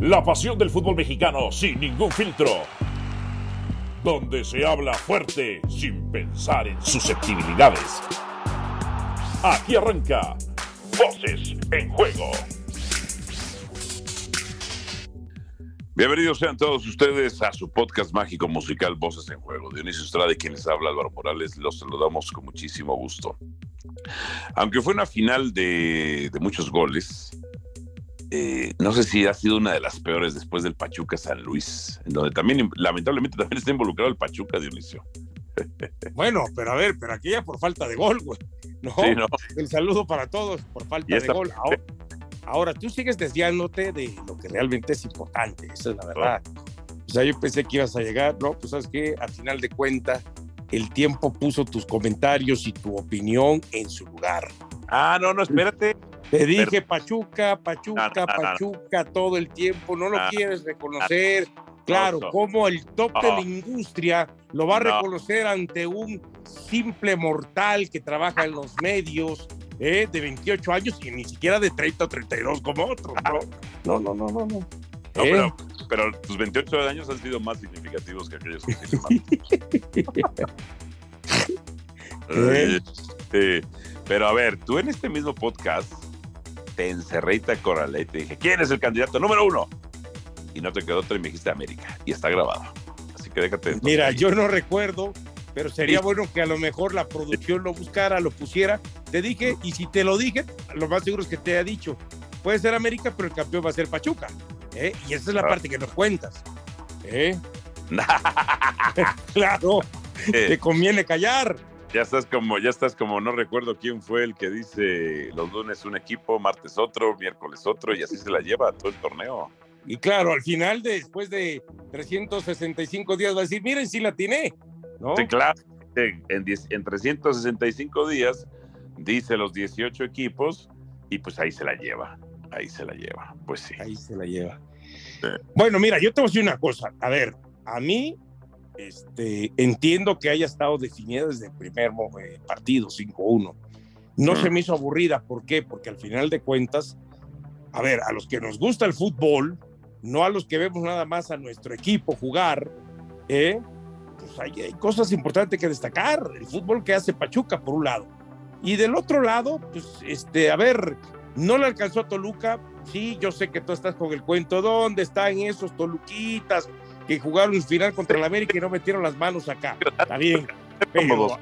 La pasión del fútbol mexicano sin ningún filtro. Donde se habla fuerte sin pensar en susceptibilidades. Aquí arranca Voces en Juego. Bienvenidos sean todos ustedes a su podcast mágico musical Voces en Juego. Dionisio Estrada quien les habla Álvaro Morales, los saludamos con muchísimo gusto. Aunque fue una final de, de muchos goles, eh, no sé si ha sido una de las peores después del Pachuca San Luis, en donde también, lamentablemente, también está involucrado el Pachuca, Dionisio. Bueno, pero a ver, pero aquí ya por falta de gol, güey. No, Sí, no. el saludo para todos por falta de gol. Ahora, ahora, tú sigues desviándote de lo que realmente es importante, esa es la verdad. O sea, yo pensé que ibas a llegar, no, pues sabes que al final de cuentas, el tiempo puso tus comentarios y tu opinión en su lugar. Ah, no, no, espérate. Te dije Pachuca, Pachuca, No, no, no, no. Pachuca todo el tiempo, no lo quieres reconocer. Claro, como el top de la industria lo va a No. reconocer ante un simple mortal que trabaja en los medios ¿eh? de 28 años y ni siquiera de 30 o 32 como otros. No, no, no, no. no, no. No, ¿Eh? pero, pero tus 28 años han sido más significativos que aquellos que tienen más. ¿Eh? Este, pero a ver, tú en este mismo podcast te encerré y te acorralé y te dije, ¿quién es el candidato número uno? Y no te quedó otra y me dijiste América. Y está grabado. Así que déjate. Mira, yo no recuerdo, pero sería Sí. bueno que a lo mejor la producción lo buscara, lo pusiera. Te dije, y si te lo dije, lo más seguro es que te haya dicho. Puede ser América, pero el campeón va a ser Pachuca. ¿eh? Y esa es la Ah. parte que nos cuentas. ¿eh? Claro, te conviene callar. Ya estás como, ya estás como, no recuerdo quién fue el que dice los lunes un equipo, martes otro, miércoles otro, y así se la lleva todo el torneo. Y claro, al final, de- después de 365 días, va a decir, miren si la tiene. ¿no? Sí, claro. En, en 365 días dice los 18 equipos y pues ahí se la lleva. Ahí se la lleva. Pues sí. Ahí se la lleva. Sí. Bueno, mira, yo te voy a decir una cosa. A ver, a mí este, entiendo que haya estado definida desde el primer eh, partido, 5-1. No Mm. se me hizo aburrida. ¿Por qué? Porque al final de cuentas, a ver, a los que nos gusta el fútbol, no a los que vemos nada más a nuestro equipo jugar, ¿eh? pues hay, hay cosas importantes que destacar. El fútbol que hace Pachuca, por un lado. Y del otro lado, pues, este, a ver, no le alcanzó a Toluca. Sí, yo sé que tú estás con el cuento. ¿Dónde están esos Toluquitas que jugaron el final contra el América y no metieron las manos acá? Está bien. Pero-.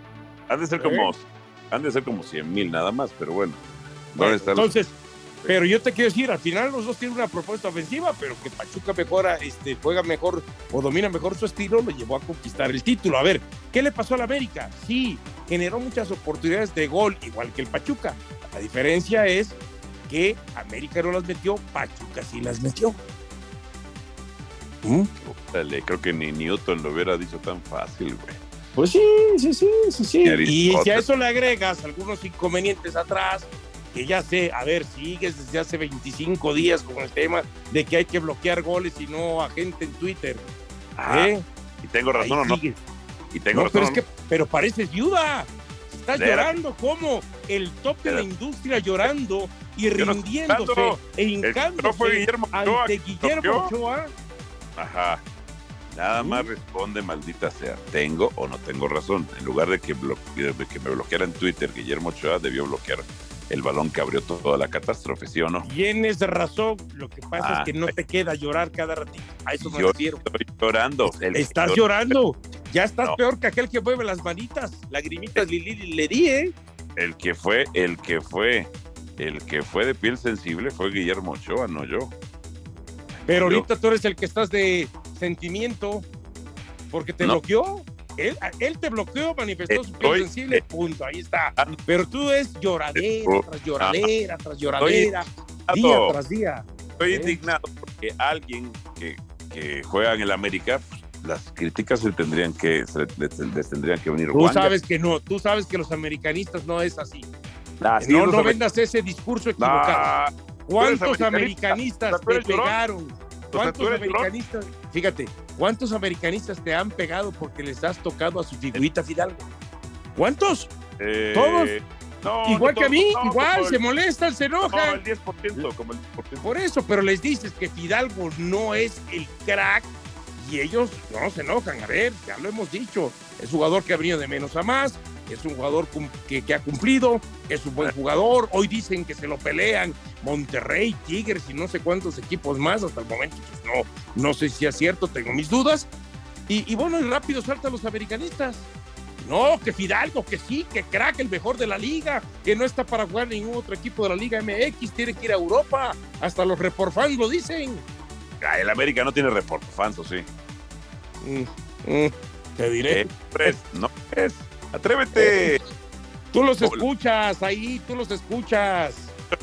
Han de ser como, ¿Eh? han de ser como 100 mil nada más, pero bueno. ¿Dónde Bueno, están los- entonces, pero yo te quiero decir, al final los dos tienen una propuesta ofensiva, pero que Pachuca mejora, este, juega mejor o domina mejor su estilo, lo llevó a conquistar el título. A ver, ¿qué le pasó al América? Sí, generó muchas oportunidades de gol, igual que el Pachuca. La diferencia es que América no las metió, Pachuca sí las metió. ¿Mm? Creo que ni Newton lo hubiera dicho tan fácil, güey. Pues sí, sí, sí, sí, sí. Y si a eso le agregas algunos inconvenientes atrás, que ya sé, a ver, sigues desde hace 25 días con el tema de que hay que bloquear goles y no a gente en Twitter. Ah, ¿eh? ¿Y tengo Ahí razón o no? sigues. Y tengo No, razón pero es que, pero pareces viuda. Estás llorando como el top de la industria llorando y no rindiéndose llorando. e que no fue hincándose Guillermo Ochoa, ante Guillermo bloqueó. Ochoa. Ajá. Nada más responde, maldita sea, ¿tengo o no tengo razón? En lugar de que, de que me bloqueara en Twitter, Guillermo Ochoa debió bloquear el balón que abrió toda la catástrofe, ¿sí o no? Tienes razón, lo que pasa Ah. es que no te queda llorar cada ratito. A eso me Yo refiero. estoy llorando. El Estás llora- llorando. Ya estás No. peor que aquel que mueve las manitas. Lagrimitas li, li- le di, ¿eh? El que fue, el que fue, el que fue de piel sensible fue Guillermo Ochoa, no yo. Pero ahorita tú eres el que estás de sentimiento porque te No. bloqueó. Él, él te bloqueó, manifestó su piel sensible, punto, ahí está. Pero tú es lloradera Estoy- tras lloradera tras lloradera, día tras día. Estoy ¿Eh? indignado porque alguien que, que juega en el América, pues, las críticas se tendrían que, se, les, les tendrían que venir Tú sabes que no, tú sabes que los americanistas no es así. Ah, sí, no, vendas ese discurso equivocado. Ah, ¿Cuántos americanista. americanistas O sea, tú te pegaron? sea, ¿Cuántos llorón. americanistas? Fíjate, ¿cuántos americanistas te han pegado porque les has tocado a su figurita Fidalgo? ¿Cuántos? eh, Todos. igual que a mí, igual, se molestan, se enojan. el 10%, como el 10%. Por eso, pero les dices que Fidalgo no es el crack y ellos no se enojan. A ver, ya lo hemos dicho, es jugador que ha venido de menos a más, es un jugador que, que, ha cumplido, es un buen jugador. Hoy dicen que se lo pelean Monterrey, Tigres y no sé cuántos equipos más. Hasta el momento, pues no, no sé si es cierto, tengo mis dudas. Y, y bueno, y rápido saltan los americanistas. No, que Fidalgo, que sí, que crack, el mejor de la liga, que no está para jugar ningún otro equipo de la Liga MX, tiene que ir a Europa. Hasta los reportfans lo dicen. Ah, el América no tiene reportfans, ¿o sí? Mm, mm, te diré. Eh, no es. Atrévete. Eh, tú los escuchas ahí, tú los escuchas.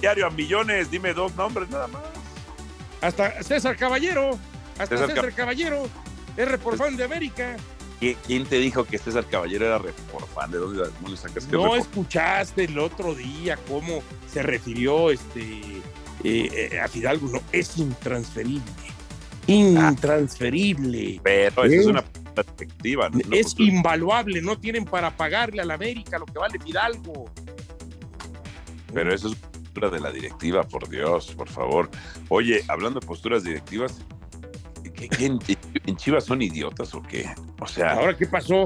Diario a millones, dime dos nombres nada más. Hasta César Caballero, hasta César, Caballero, es reportfan de América. ¿Quién te dijo que César Caballero era fan? ¿De dónde, le sacas que No escuchaste el otro día cómo se refirió este eh, eh, a Fidalgo. No, es intransferible. Intransferible. pero eso es una perspectiva. es invaluable. No tienen para pagarle a la América lo que vale Fidalgo. Pero eso es postura de la directiva, por Dios, por favor. Oye, hablando de posturas directivas, en, Chivas son idiotas o qué? O sea. ¿Ahora qué pasó?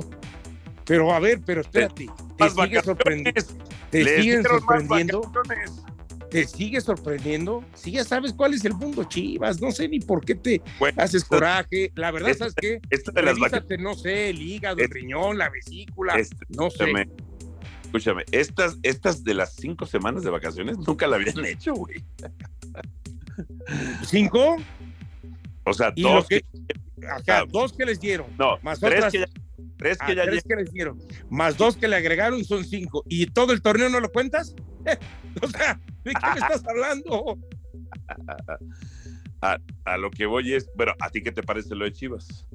Pero a ver, pero espérate. ¿Te sigue sorprendiendo? ¿Te siguen sorprendiendo? ¿Te sigue sorprendiendo? Si ya sabes cuál es el mundo Chivas, no sé ni por qué te haces coraje. La verdad, ¿sabes qué? Esto de las no sé, el hígado, el riñón, la vesícula, no sé. Escúchame, estas, estas de las cinco semanas de vacaciones nunca la habían hecho, güey. ¿Cinco? O sea, dos que, dos que les dieron. No, más tres otras, que ya, tres que, ah, tres que les dieron. Más dos que le agregaron son cinco. ¿Y todo el torneo no lo cuentas? o sea, ¿de qué me estás hablando? A, lo que voy es, bueno, ¿a ti qué te parece lo de Chivas?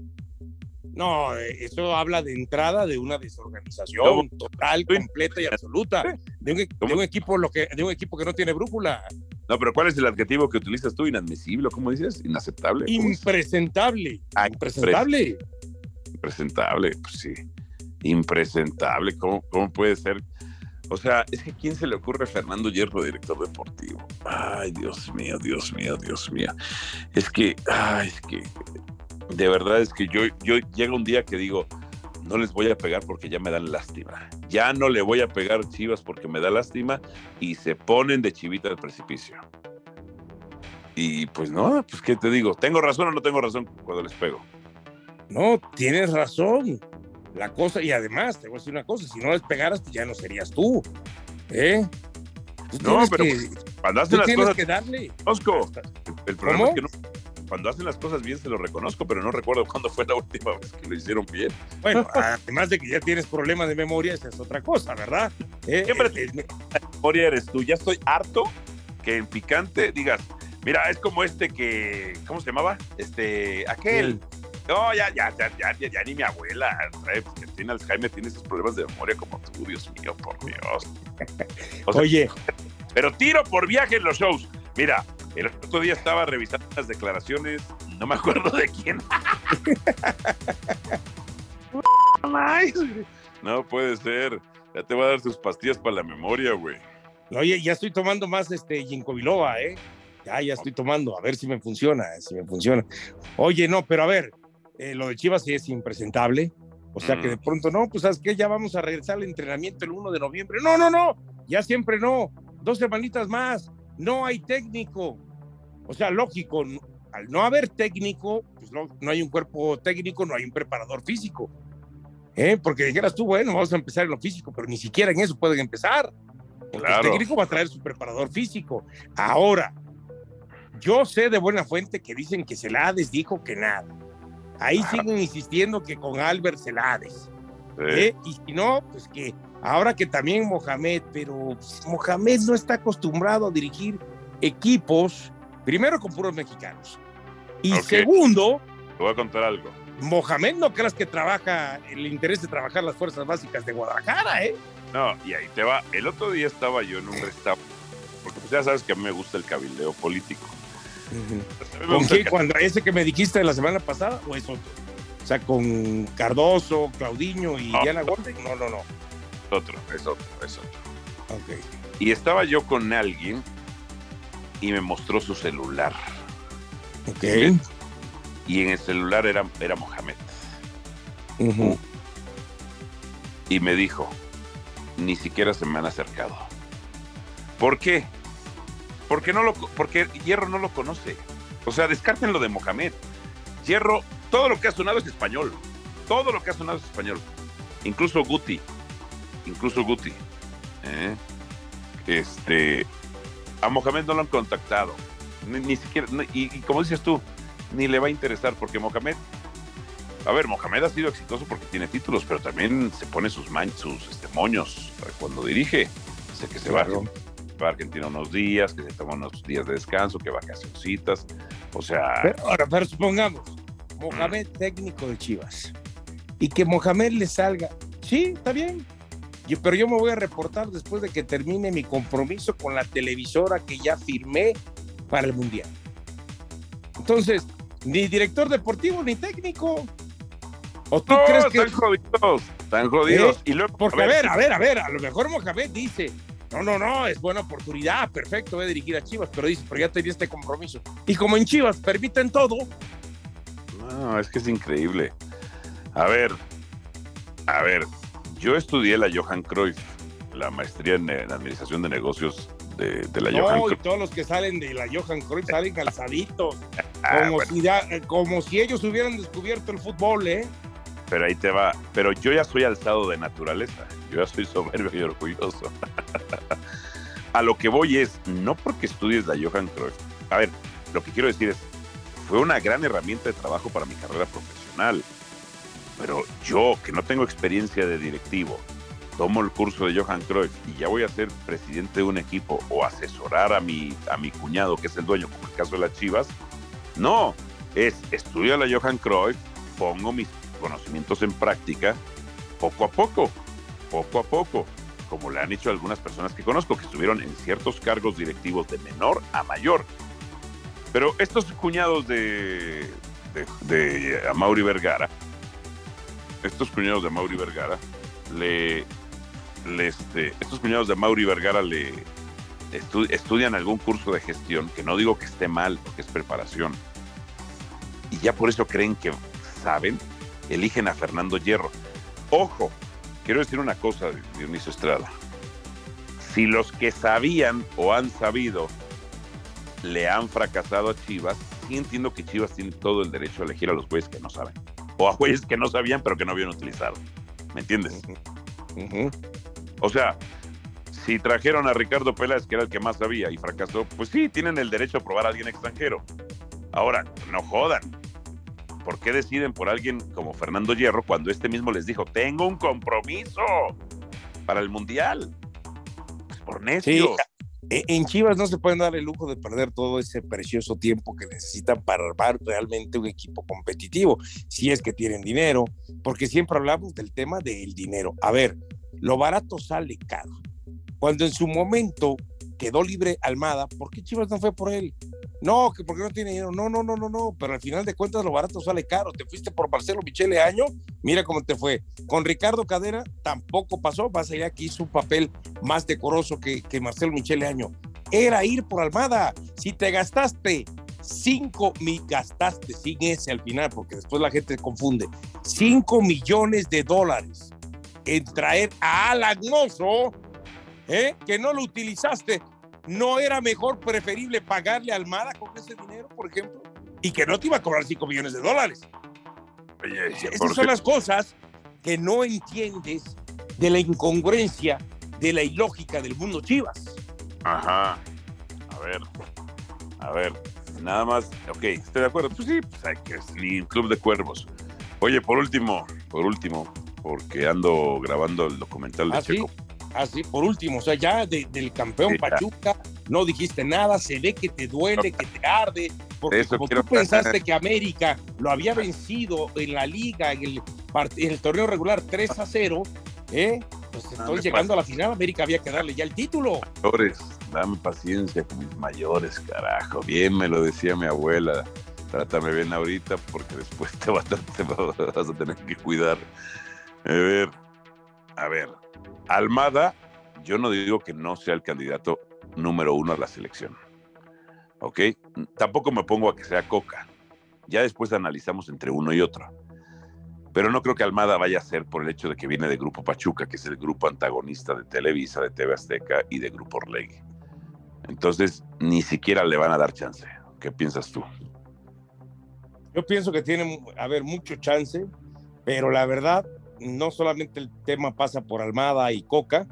No, eso habla de entrada de una desorganización total, completa y absoluta. De un, de un, equipo lo que, de un equipo que no tiene brújula. No, pero ¿cuál es el adjetivo que utilizas tú? ¿Inadmisible? ¿Cómo dices? ¿Inaceptable? Impresentable. Ah, impresentable. Impresentable, pues sí. Impresentable. ¿Cómo, ¿Cómo puede ser? O sea, es que ¿quién se le ocurre Fernando Hierro, director deportivo? Ay, Dios mío, Dios mío, Dios mío. Es que, ay, es que, de verdad es que yo, yo llega un día que digo, no les voy a pegar porque ya me dan lástima. Ya no le voy a pegar Chivas porque me da lástima y se ponen de chivita al precipicio. Y pues no, pues qué te digo, ¿tengo razón o no tengo razón cuando les pego? No, tienes razón. La cosa, y además, te voy a decir una cosa, si no les pegaras, pues ya no serías tú. ¿Eh? no, pero cuando hacen las cosas. que darle. el problema es que no, cuando hacen las cosas bien se lo reconozco, pero no recuerdo cuándo fue la última vez que lo hicieron bien. Bueno, además de que ya tienes problemas de memoria, esa es otra cosa, ¿verdad? Eh, Siempre eh, eh, memoria eres tú. Ya estoy harto que en picante digas, mira, es como este que, ¿cómo se llamaba? Este, aquel. No, ya, ya, ya, ya, ya, ni mi abuela, que tiene Alzheimer, tiene esos problemas de memoria como tú, Dios mío, por Dios. Oye. Pero tiro por viaje en los shows. Mira, el otro día estaba revisando las declaraciones, no me acuerdo de quién. no puede ser. Ya te voy a dar tus pastillas para la memoria, güey. Oye, ya estoy tomando más este Ginkgo biloba, ¿eh? Ya, ya estoy tomando, a ver si me funciona, si me funciona. Oye, no, pero a ver, eh, lo de Chivas sí es impresentable. O sea que de pronto, no, pues sabes que ya vamos a regresar al entrenamiento el 1 de noviembre. No, no, no, ya siempre no. Dos semanitas más no hay técnico. O sea, lógico, al no haber técnico, pues no, hay un cuerpo técnico, no hay un preparador físico. ¿Eh? Porque dijeras tú, bueno, vamos a empezar en lo físico, pero ni siquiera en eso pueden empezar. El técnico va a traer su preparador físico. Ahora, yo sé de buena fuente que dicen que Celades dijo que nada. Ahí siguen insistiendo que con Albert Celades. ¿eh? Y si no, pues que Ahora que también Mohamed, pero Mohamed no está acostumbrado a dirigir equipos, primero con puros mexicanos. Y segundo, te voy a contar algo. Mohamed no creas que trabaja, le interesa trabajar las fuerzas básicas de Guadalajara, ¿eh? No, y ahí te va. El otro día estaba yo en un restaurante, porque pues ya sabes que a mí me gusta el cabildeo político. ¿Con qué? ¿Cuando ese que me dijiste la semana pasada o es otro? O sea, con Cardoso, Claudiño y Diana Golden. No, no, no otro, es otro, es otro. Ok. Y estaba yo con alguien y me mostró su celular. Ok. Y en el celular era, era Mohamed. Ujú. Y me dijo, ni siquiera se me han acercado. ¿Por qué? Porque, no lo, porque Hierro no lo conoce. O sea, descarten lo de Mohamed. Hierro, todo lo que ha sonado es español. Todo lo que ha sonado es español. Incluso Guti. Incluso Guti. ¿eh? Este. A Mohamed no lo han contactado. Ni, ni siquiera. ni- y, y como dices tú, ni le va a interesar porque Mohamed. A ver, Mohamed ha sido exitoso porque tiene títulos, pero también se pone sus, man- sus este, moños cuando dirige. Sé que se Claro. va a Argentina unos días, que se toma unos días de descanso, que vacacioncitas. O sea, Pero, ahora, pero supongamos, Mohamed técnico de Chivas, y que Mohamed le salga, sí, está bien, Yo- pero yo me voy a reportar después de que termine mi compromiso con la televisora que ya firmé para el Mundial. Entonces, ni director deportivo ni técnico. ¿O tú no, crees que.? están jodidos, están jodidos. ¿Eh? Y luego, Porque, a ver, a ver, a ver, a lo mejor Mohamed dice, no, no, no, es buena oportunidad, perfecto, voy a dirigir a Chivas, pero dice, pero ya tenía este compromiso. Y como en Chivas permiten todo, No, es que es increíble. A ver, a ver, yo estudié la Johan Cruyff, la maestría en, en administración de negocios de, de la Johan no, y Cruyff. todos los que salen de la Johan Cruyff salen calzaditos, Ah, como, bueno, si ya- eh, como si ellos hubieran descubierto el fútbol, ¿eh? pero ahí te va. Pero yo ya soy alzado de naturaleza. Yo ya soy soberbio y orgulloso. A lo que voy es, no porque estudies la Johan Cruyff. A ver, lo que quiero decir es, fue una gran herramienta de trabajo para mi carrera profesional. Pero yo, que no tengo experiencia de directivo, tomo el curso de Johan Cruyff y ya voy a ser presidente de un equipo o asesorar a mi, a mi cuñado, que es el dueño, como el caso de las Chivas. No, es estudio la Johan Cruyff, pongo mis conocimientos en práctica poco a poco, poco a poco, como le han hecho algunas personas que conozco que estuvieron en ciertos cargos directivos de menor a mayor. Pero estos cuñados de, de, Amaury Vergara, estos cuñados de Mauri Vergara, le, este, estos cuñados de Mauri Vergara le estu- estudian algún curso de gestión, que no digo que esté mal, porque es preparación, y ya por eso creen que saben, eligen a Fernando Hierro. Ojo, quiero decir una cosa, Dionisio Estrada. Si los que sabían o han sabido le han fracasado a Chivas, sí entiendo que Chivas tiene todo el derecho a elegir a los güeyes que no saben. O a güeyes que no sabían pero que no habían utilizado. ¿Me entiendes? O sea, si trajeron a Ricardo Peláez, que era el que más sabía y fracasó, pues sí, tienen el derecho a probar a alguien extranjero. Ahora, no jodan. ¿Por qué deciden por alguien como Fernando Hierro cuando este mismo les dijo, tengo un compromiso para el Mundial? Pues por necios. E- En Chivas no se pueden dar el lujo de perder todo ese precioso tiempo que necesitan para armar realmente un equipo competitivo, si es que tienen dinero, porque siempre hablamos del tema del dinero. A ver, lo barato sale caro. Cuando en su momento quedó libre Almada, ¿por qué Chivas no fue por él? No, que porque no tiene dinero. No, no, no, no, no. Pero al final de cuentas lo barato sale caro. Te fuiste por Marcelo Michele Año, mira cómo te fue. Con Ricardo Cadena tampoco pasó, más allá que hizo un papel más decoroso que, que Marcelo Michele Año. Era ir por Almada. Si te gastaste cinco mil, gastaste sin ese al final, porque después la gente confunde, cinco millones de dólares en traer a Alan ¿eh? que no lo utilizaste, ¿no era mejor preferible pagarle a Almada con ese dinero, por ejemplo? Y que no te iba a cobrar cinco millones de dólares. Oye, Esas son las cosas que no entiendes de la incongruencia, de la ilógica del mundo Chivas. Ajá. A ver. A ver. Nada más. Ok, estoy de acuerdo. Pues sí, pues hay que ni club de cuervos. Oye, por último, por último, porque ando grabando el documental de ¿Ah, sí? Así, por último, o sea, ya de- del campeón Sí. Pachuca no dijiste nada, se ve que te duele, que te arde, porque como tú pensaste que América lo había vencido en la liga, en el, en el torneo regular 3 a 0, ¿eh? Pues entonces llegando a la final, América había que darle ya el título. Mayores, dame paciencia con mis mayores, carajo. Bien me lo decía mi abuela. Trátame bien ahorita porque después te vas a, te vas a tener que cuidar. A ver, a ver. Almada yo no digo que no sea el candidato número uno a la selección. ¿Ok? Tampoco me pongo a que sea Coca. Ya después analizamos entre uno y otro. Pero no creo que Almada vaya a ser por el hecho de que viene de Grupo Pachuca, que es el grupo antagonista de Televisa, de TV Azteca y de Grupo Orlegui. Entonces, ni siquiera le van a dar chance. ¿Qué piensas tú? Yo pienso que tiene, a ver, mucho chance, pero la verdad, no solamente el tema pasa por Almada y Coca,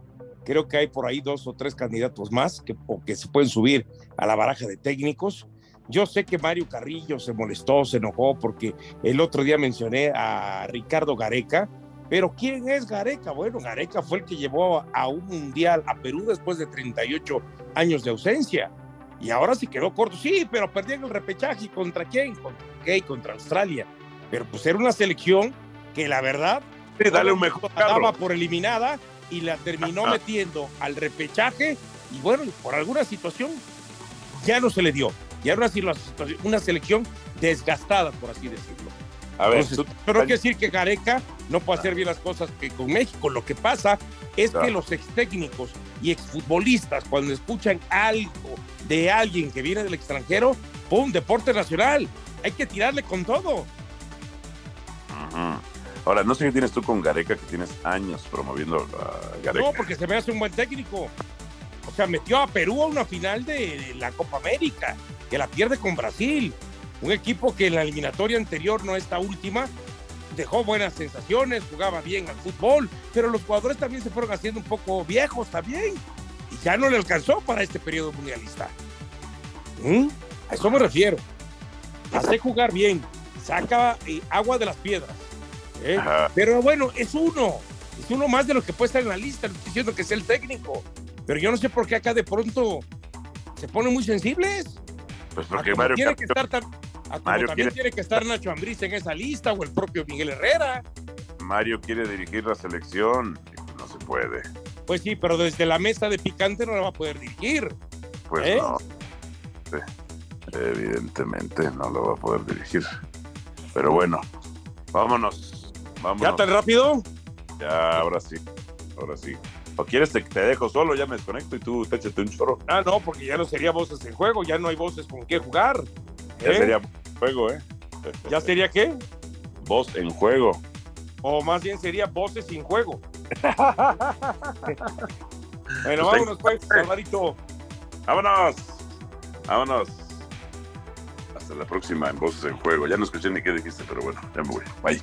creo que hay por ahí dos o tres candidatos más que, se pueden subir a la baraja de técnicos. Yo sé que Mario Carrillo se molestó, se enojó porque el otro día mencioné a Ricardo Gareca, pero ¿quién es Gareca? Bueno, Gareca fue el que llevó a un mundial a Perú después de 38 años de ausencia. Y ahora sí quedó corto. Sí, pero perdieron el repechaje. ¿Contra quién? Contra Gay, contra Australia. Pero pues era una selección que la verdad. Sí, dale un mejor Estaba por eliminada y la terminó metiendo al repechaje. Y bueno, por alguna situación ya no se le dio. Y ahora sí, una selección desgastada, por así decirlo. A ver, pero no quiere decir que Gareca no puede hacer bien las cosas que con México. Lo que pasa es que los ex técnicos y exfutbolistas, cuando escuchan algo de alguien que viene del extranjero, ¡pum! Deporte nacional. Hay que tirarle con todo. Ahora, no sé qué tienes tú con Gareca, que tienes años promoviendo a Gareca. No, porque se me hace un buen técnico. O sea, metió a Perú a una final de la Copa América, que la pierde con Brasil. Un equipo que en la eliminatoria anterior, no esta última, dejó buenas sensaciones, jugaba bien al fútbol, pero los jugadores también se fueron haciendo un poco viejos también. Y ya no le alcanzó para este periodo mundialista. ¿Mm? A eso me refiero. Hace jugar bien, saca eh, agua de las piedras. ¿Eh? Pero bueno, es uno. Es uno más de los que puede estar en la lista. No estoy diciendo que sea el técnico. Pero yo no sé por qué acá de pronto se ponen muy sensibles. Pues porque Mario tiene que estar tan, también tiene que estar Nacho Ambriz en esa lista o el propio Miguel Herrera. Mario quiere dirigir la selección no se puede. Pues sí, pero desde la mesa de picante no la va a poder dirigir. Pues ¿eh? no. evidentemente no lo va a poder dirigir. Pero bueno, vámonos. Vámonos. ¿Ya tan rápido? Ya, ahora sí. Ahora sí. ¿O quieres te, te, dejo solo? Ya me desconecto y tú te échate un chorro. Ah, no, porque ya no sería voces en juego, ya no hay voces con qué jugar. Ya ¿eh? sería juego, ¿eh? ¿Ya sería qué? Voz en juego. O más bien sería voces sin juego. bueno, pues vámonos pues, Salvadito. Vámonos. Vámonos. Hasta la próxima en Voces en Juego. Ya no escuché ni qué dijiste, pero bueno, ya me voy. Bye.